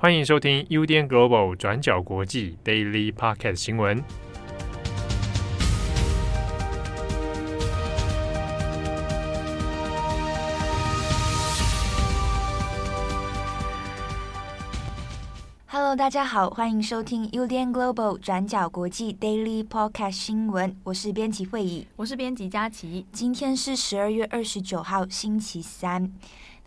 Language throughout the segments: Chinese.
欢迎收听 UDN Global 转角国际 Daily Podcast 新闻。Hello，大家好，欢迎收听 UDN Global 转角国际 Daily Podcast 新闻。我是编辑会议，我是编辑佳琪。今天是十二月二十九号，星期三。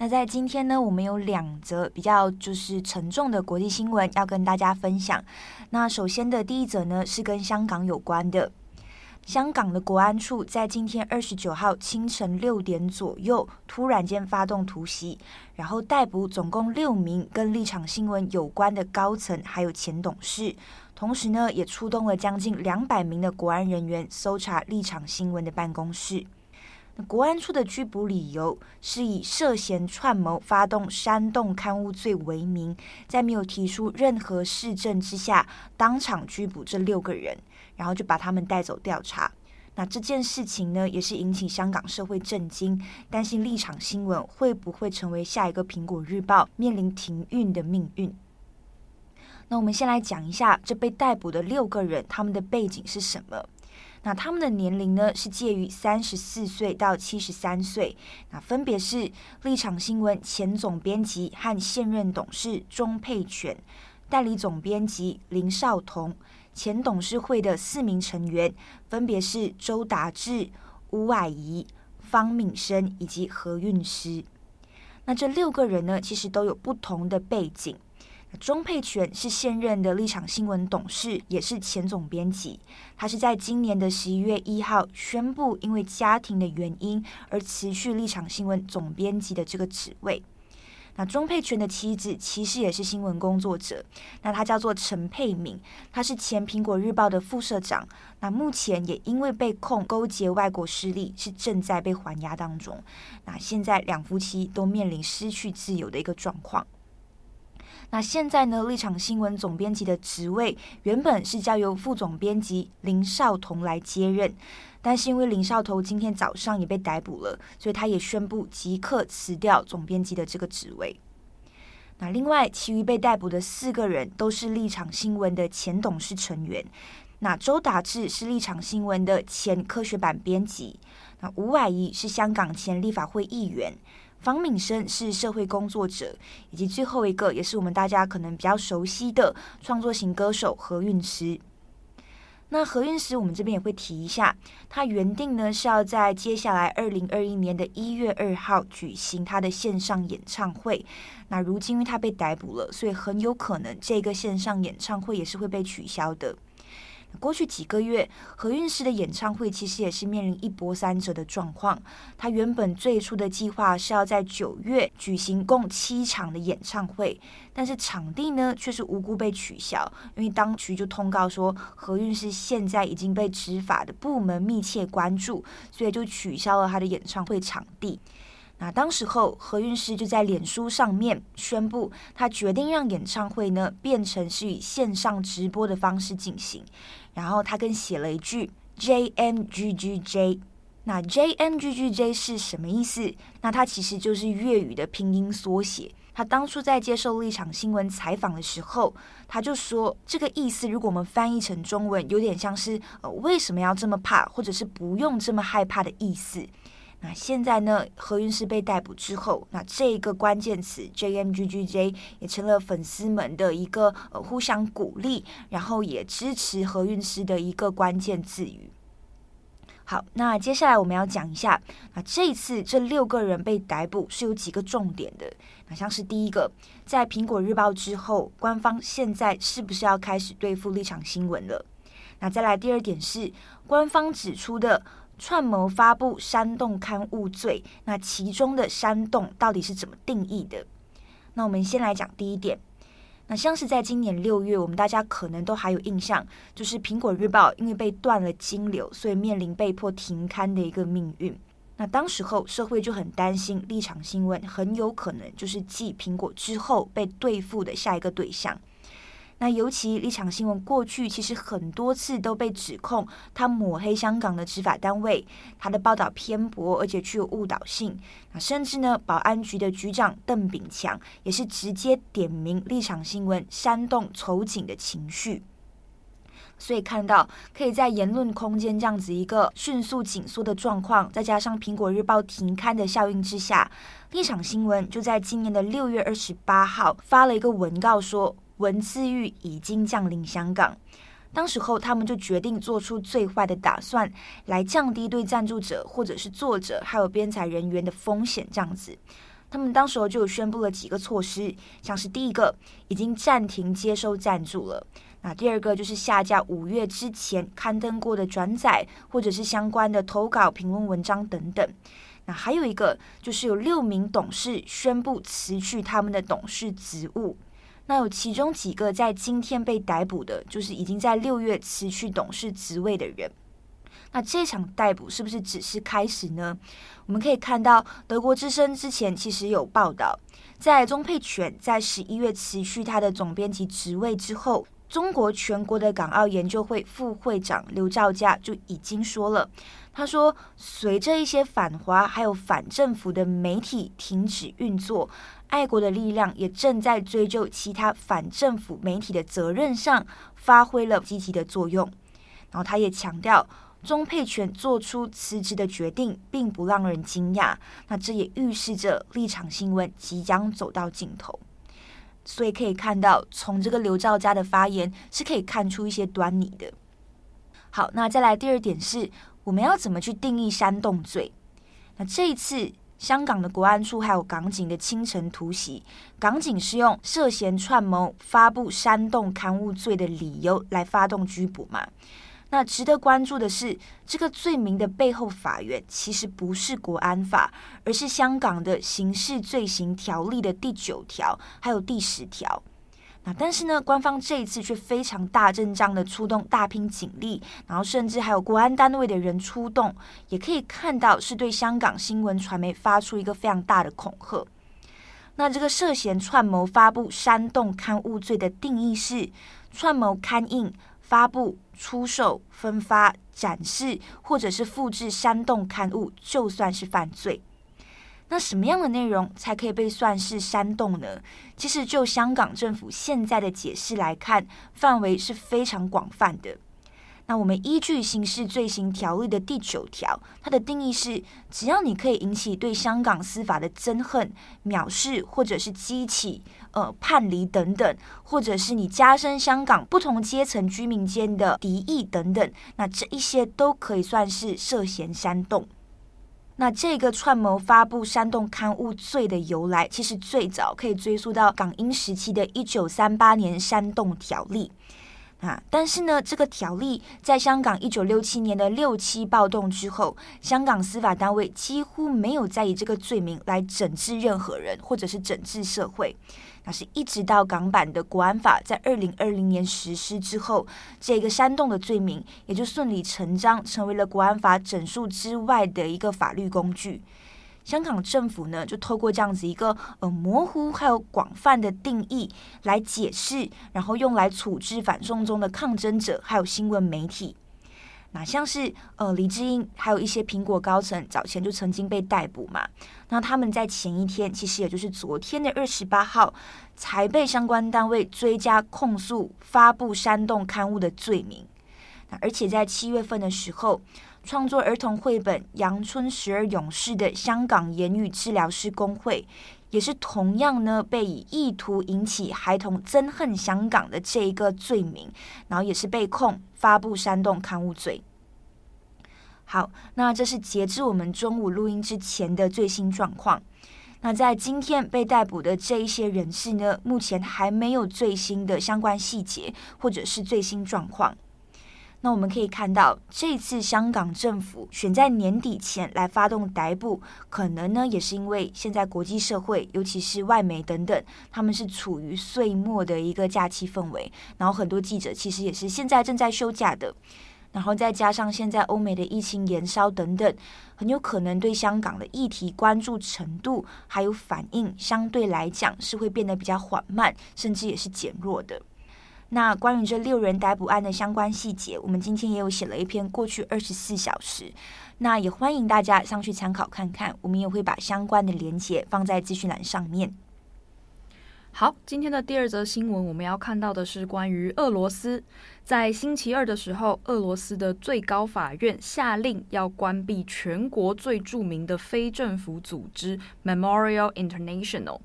那在今天呢，我们有两则比较就是沉重的国际新闻要跟大家分享。那首先的第一则呢，是跟香港有关的。香港的国安处在今天二十九号清晨六点左右，突然间发动突袭，然后逮捕总共六名跟立场新闻有关的高层，还有前董事。同时呢，也出动了将近两百名的国安人员，搜查立场新闻的办公室。国安处的拘捕理由是以涉嫌串谋发动煽动刊物罪为名，在没有提出任何事证之下，当场拘捕这六个人，然后就把他们带走调查。那这件事情呢，也是引起香港社会震惊，担心立场新闻会不会成为下一个苹果日报，面临停运的命运。那我们先来讲一下这被逮捕的六个人，他们的背景是什么？那他们的年龄呢，是介于三十四岁到七十三岁，那分别是立场新闻前总编辑和现任董事钟沛权，代理总编辑林少彤，前董事会的四名成员分别是周达志、吴婉仪、方敏生以及何韵诗。那这六个人呢，其实都有不同的背景。钟沛权是现任的立场新闻董事，也是前总编辑。他是在今年的十一月一号宣布，因为家庭的原因而辞去立场新闻总编辑的这个职位。那钟沛权的妻子其实也是新闻工作者，那她叫做陈佩敏，她是前苹果日报的副社长。那目前也因为被控勾结外国势力，是正在被还押当中。那现在两夫妻都面临失去自由的一个状况。那现在呢，立场新闻总编辑的职位原本是交由副总编辑林少彤来接任，但是因为林少彤今天早上也被逮捕了，所以他也宣布即刻辞掉总编辑的这个职位。那另外，其余被逮捕的四个人都是立场新闻的前董事成员。那周达智是立场新闻的前科学版编辑，那吴霭仪是香港前立法会议员。方敏生是社会工作者，以及最后一个也是我们大家可能比较熟悉的创作型歌手何韵诗。那何韵诗，我们这边也会提一下，他原定呢是要在接下来二零二一年的一月二号举行他的线上演唱会。那如今因为他被逮捕了，所以很有可能这个线上演唱会也是会被取消的。过去几个月，何韵诗的演唱会其实也是面临一波三折的状况。他原本最初的计划是要在九月举行共七场的演唱会，但是场地呢却是无故被取消，因为当局就通告说何韵诗现在已经被执法的部门密切关注，所以就取消了他的演唱会场地。那当时候，何韵诗就在脸书上面宣布，他决定让演唱会呢变成是以线上直播的方式进行。然后他更写了一句 “JMGGJ”，那 “JMGGJ” 是什么意思？那它其实就是粤语的拼音缩写。他当初在接受立场新闻采访的时候，他就说这个意思，如果我们翻译成中文，有点像是呃为什么要这么怕，或者是不用这么害怕的意思。那现在呢，何韵诗被逮捕之后，那这个关键词 JMGGJ 也成了粉丝们的一个呃互相鼓励，然后也支持何韵诗的一个关键字语。好，那接下来我们要讲一下，那这一次这六个人被逮捕是有几个重点的。那像是第一个，在苹果日报之后，官方现在是不是要开始对付立场新闻了？那再来第二点是，官方指出的。串谋发布煽动刊物罪，那其中的煽动到底是怎么定义的？那我们先来讲第一点。那像是在今年六月，我们大家可能都还有印象，就是苹果日报因为被断了金流，所以面临被迫停刊的一个命运。那当时候社会就很担心，立场新闻很有可能就是继苹果之后被对付的下一个对象。那尤其立场新闻过去其实很多次都被指控他抹黑香港的执法单位，他的报道偏颇，而且具有误导性。那甚至呢，保安局的局长邓炳强也是直接点名立场新闻煽动仇警的情绪。所以看到可以在言论空间这样子一个迅速紧缩的状况，再加上苹果日报停刊的效应之下，立场新闻就在今年的六月二十八号发了一个文告说。文字狱已经降临香港，当时候他们就决定做出最坏的打算，来降低对赞助者或者是作者还有编采人员的风险。这样子，他们当时候就宣布了几个措施，像是第一个已经暂停接收赞助了，那第二个就是下架五月之前刊登过的转载或者是相关的投稿评论文章等等，那还有一个就是有六名董事宣布辞去他们的董事职务。那有其中几个在今天被逮捕的，就是已经在六月辞去董事职位的人。那这场逮捕是不是只是开始呢？我们可以看到，德国之声之前其实有报道，在钟佩权在十一月辞去他的总编辑职位之后，中国全国的港澳研究会副会长刘兆佳就已经说了，他说，随着一些反华还有反政府的媒体停止运作。爱国的力量也正在追究其他反政府媒体的责任上发挥了积极的作用。然后他也强调，钟佩权做出辞职的决定并不让人惊讶。那这也预示着立场新闻即将走到尽头。所以可以看到，从这个刘兆佳的发言是可以看出一些端倪的。好，那再来第二点是，我们要怎么去定义煽动罪？那这一次。香港的国安处还有港警的清晨突袭，港警是用涉嫌串谋发布煽动刊物罪的理由来发动拘捕嘛？那值得关注的是，这个罪名的背后法源其实不是国安法，而是香港的刑事罪行条例的第九条还有第十条。那但是呢，官方这一次却非常大阵仗的出动大批警力，然后甚至还有国安单位的人出动，也可以看到是对香港新闻传媒发出一个非常大的恐吓。那这个涉嫌串谋发布煽动刊物罪的定义是：串谋刊印、发布、出售、分发、展示或者是复制煽动刊物，就算是犯罪。那什么样的内容才可以被算是煽动呢？其实就香港政府现在的解释来看，范围是非常广泛的。那我们依据刑事罪行条例的第九条，它的定义是：只要你可以引起对香港司法的憎恨、藐视，或者是激起呃叛离等等，或者是你加深香港不同阶层居民间的敌意等等，那这一些都可以算是涉嫌煽动。那这个串谋发布煽动刊物罪的由来，其实最早可以追溯到港英时期的一九三八年煽动条例。啊，但是呢，这个条例在香港一九六七年的六七暴动之后，香港司法单位几乎没有再以这个罪名来整治任何人，或者是整治社会。那是一直到港版的国安法在二零二零年实施之后，这个煽动的罪名也就顺理成章成为了国安法整数之外的一个法律工具。香港政府呢，就透过这样子一个呃模糊还有广泛的定义来解释，然后用来处置反送中的抗争者还有新闻媒体。那像是呃李智英，还有一些苹果高层早前就曾经被逮捕嘛。那他们在前一天，其实也就是昨天的二十八号，才被相关单位追加控诉发布煽动刊物的罪名。那而且在七月份的时候，创作儿童绘本《阳春十二勇士》的香港言语治疗师工会，也是同样呢被以意图引起孩童憎恨香港的这一个罪名，然后也是被控发布煽动刊物罪。好，那这是截至我们中午录音之前的最新状况。那在今天被逮捕的这一些人士呢，目前还没有最新的相关细节或者是最新状况。那我们可以看到，这次香港政府选在年底前来发动逮捕，可能呢也是因为现在国际社会，尤其是外媒等等，他们是处于岁末的一个假期氛围，然后很多记者其实也是现在正在休假的。然后再加上现在欧美的疫情延烧等等，很有可能对香港的议题关注程度还有反应，相对来讲是会变得比较缓慢，甚至也是减弱的。那关于这六人逮捕案的相关细节，我们今天也有写了一篇过去二十四小时，那也欢迎大家上去参考看看。我们也会把相关的连接放在资讯栏上面。好，今天的第二则新闻，我们要看到的是关于俄罗斯。在星期二的时候，俄罗斯的最高法院下令要关闭全国最著名的非政府组织 Memorial International。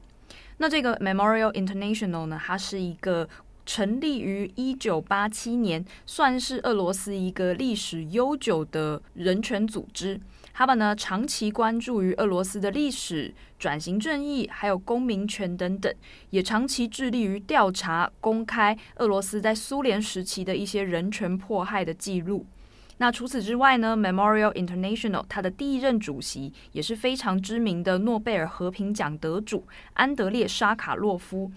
那这个 Memorial International 呢，它是一个成立于一九八七年，算是俄罗斯一个历史悠久的人权组织。他们呢，长期关注于俄罗斯的历史、转型正义，还有公民权等等，也长期致力于调查、公开俄罗斯在苏联时期的一些人权迫害的记录。那除此之外呢，Memorial International 它的第一任主席也是非常知名的诺贝尔和平奖得主安德烈沙卡洛夫。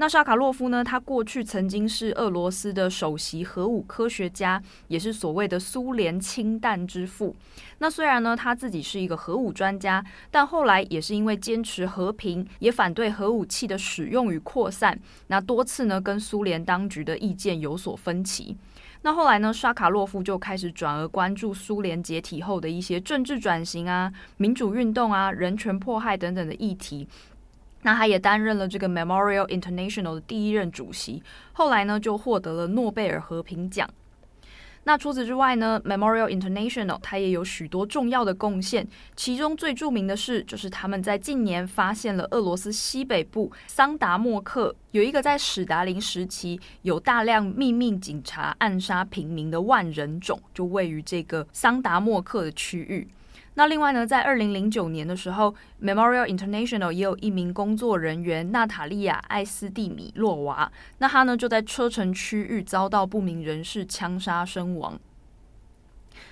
那沙卡洛夫呢？他过去曾经是俄罗斯的首席核武科学家，也是所谓的苏联氢弹之父。那虽然呢，他自己是一个核武专家，但后来也是因为坚持和平，也反对核武器的使用与扩散，那多次呢跟苏联当局的意见有所分歧。那后来呢，沙卡洛夫就开始转而关注苏联解体后的一些政治转型啊、民主运动啊、人权迫害等等的议题。那他也担任了这个 Memorial International 的第一任主席，后来呢就获得了诺贝尔和平奖。那除此之外呢，Memorial International 它也有许多重要的贡献，其中最著名的是，就是他们在近年发现了俄罗斯西北部桑达莫克有一个在史达林时期有大量秘密警察暗杀平民的万人冢，就位于这个桑达莫克的区域。那另外呢，在二零零九年的时候，Memorial International 也有一名工作人员娜塔莉亚·艾斯蒂米洛娃，那她呢就在车臣区域遭到不明人士枪杀身亡。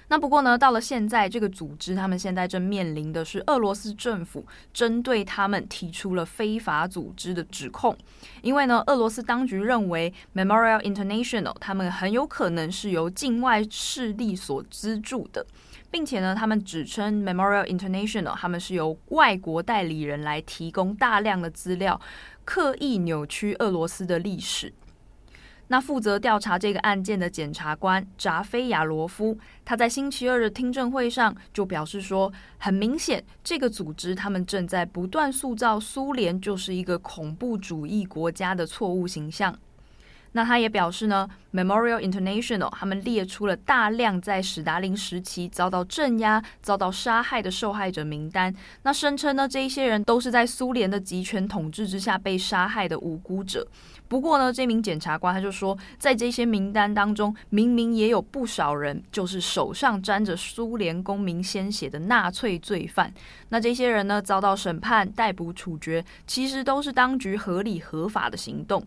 那不过呢，到了现在，这个组织他们现在正面临的是俄罗斯政府针对他们提出了非法组织的指控，因为呢，俄罗斯当局认为 Memorial International 他们很有可能是由境外势力所资助的。并且呢，他们指称 Memorial International 他们是由外国代理人来提供大量的资料，刻意扭曲俄罗斯的历史。那负责调查这个案件的检察官扎菲亚罗夫，他在星期二的听证会上就表示说，很明显，这个组织他们正在不断塑造苏联就是一个恐怖主义国家的错误形象。那他也表示呢，Memorial International 他们列出了大量在史达林时期遭到镇压、遭到杀害的受害者名单。那声称呢，这一些人都是在苏联的集权统治之下被杀害的无辜者。不过呢，这名检察官他就说，在这些名单当中，明明也有不少人就是手上沾着苏联公民鲜血的纳粹罪犯。那这些人呢，遭到审判、逮捕、处决，其实都是当局合理合法的行动。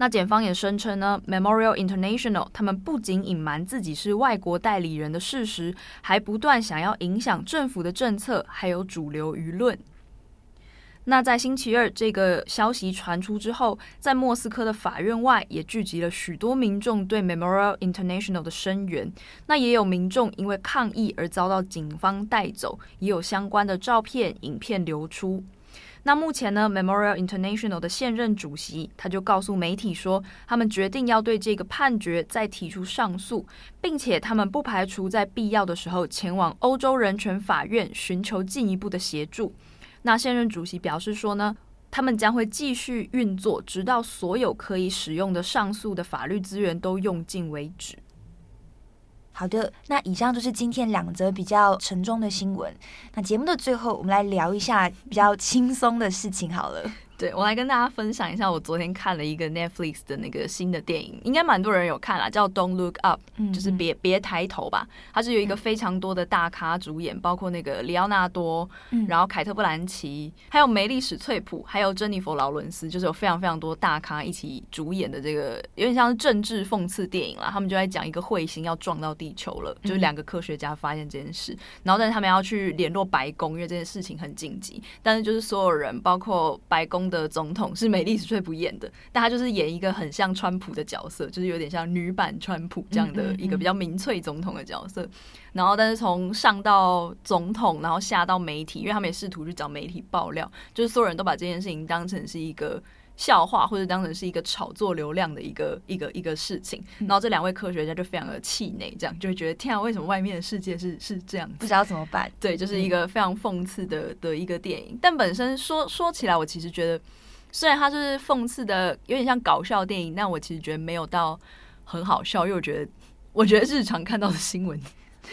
那检方也声称呢，Memorial International 他们不仅隐瞒自己是外国代理人的事实，还不断想要影响政府的政策，还有主流舆论。那在星期二这个消息传出之后，在莫斯科的法院外也聚集了许多民众对 Memorial International 的声援。那也有民众因为抗议而遭到警方带走，也有相关的照片、影片流出。那目前呢，Memorial International 的现任主席他就告诉媒体说，他们决定要对这个判决再提出上诉，并且他们不排除在必要的时候前往欧洲人权法院寻求进一步的协助。那现任主席表示说呢，他们将会继续运作，直到所有可以使用的上诉的法律资源都用尽为止。好的，那以上就是今天两则比较沉重的新闻。那节目的最后，我们来聊一下比较轻松的事情好了。对，我来跟大家分享一下，我昨天看了一个 Netflix 的那个新的电影，应该蛮多人有看啦，叫 Don't Look Up，嗯，就是别别抬头吧。它是有一个非常多的大咖主演，包括那个里奥纳多，然后凯特·布兰奇，还有梅丽史翠普，还有珍妮佛·劳伦斯，就是有非常非常多大咖一起主演的这个，有点像是政治讽刺电影啦。他们就在讲一个彗星要撞到地球了，就是两个科学家发现这件事，然后但是他们要去联络白宫，因为这件事情很紧急。但是就是所有人，包括白宫。的总统是美丽史翠普演的，但他就是演一个很像川普的角色，就是有点像女版川普这样的一个比较民粹总统的角色。然后，但是从上到总统，然后下到媒体，因为他们也试图去找媒体爆料，就是所有人都把这件事情当成是一个笑话，或者当成是一个炒作流量的一个一个一个事情。然后这两位科学家就非常的气馁，这样就会觉得天啊，为什么外面的世界是是这样子，不知道怎么办？对，就是一个非常讽刺的的一个电影。但本身说说起来，我其实觉得，虽然它是讽刺的，有点像搞笑电影，但我其实觉得没有到很好笑，因为我觉得，我觉得日常看到的新闻。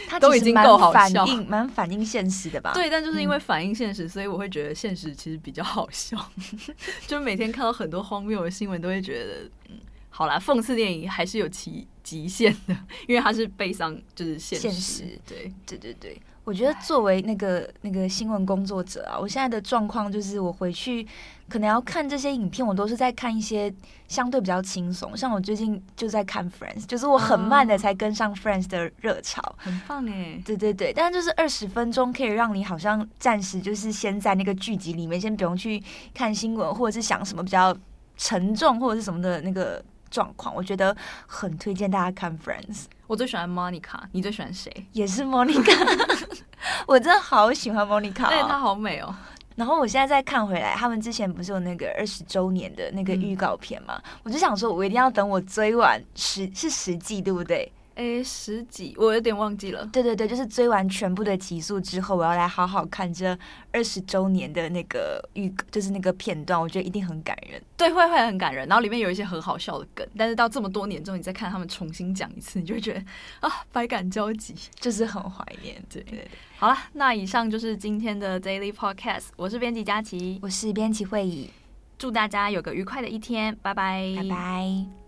它都已经够好笑，蛮反，蛮反映现实的吧？对，但就是因为反映现实，所以我会觉得现实其实比较好笑。就每天看到很多荒谬的新闻，都会觉得，嗯，好啦，讽刺电影还是有其极限的，因为它是悲伤，就是现实。对，对对对。我觉得作为那个那个新闻工作者啊，我现在的状况就是，我回去可能要看这些影片，我都是在看一些相对比较轻松。像我最近就在看 Friends，就是我很慢的才跟上 Friends 的热潮，很棒哎。对对对，但是就是二十分钟可以让你好像暂时就是先在那个剧集里面，先不用去看新闻或者是想什么比较沉重或者是什么的那个状况，我觉得很推荐大家看 Friends。我最喜欢 Monica，你最喜欢谁？也是 Monica，我真的好喜欢 Monica，哦，对，她好美哦。然后我现在再看回来，他们之前不是有那个二十周年的那个预告片嘛？嗯、我就想说，我一定要等我追完十是十季，对不对？诶，十几，我有点忘记了。对对对，就是追完全部的集数之后，我要来好好看这二十周年的那个预，就是那个片段，我觉得一定很感人。对，会会很感人。然后里面有一些很好笑的梗，但是到这么多年之后，你再看他们重新讲一次，你就会觉得啊，百感交集，就是很怀念。对对对。好了，那以上就是今天的 Daily Podcast。我是编辑佳琪，我是编辑会议，祝大家有个愉快的一天，拜拜，拜拜。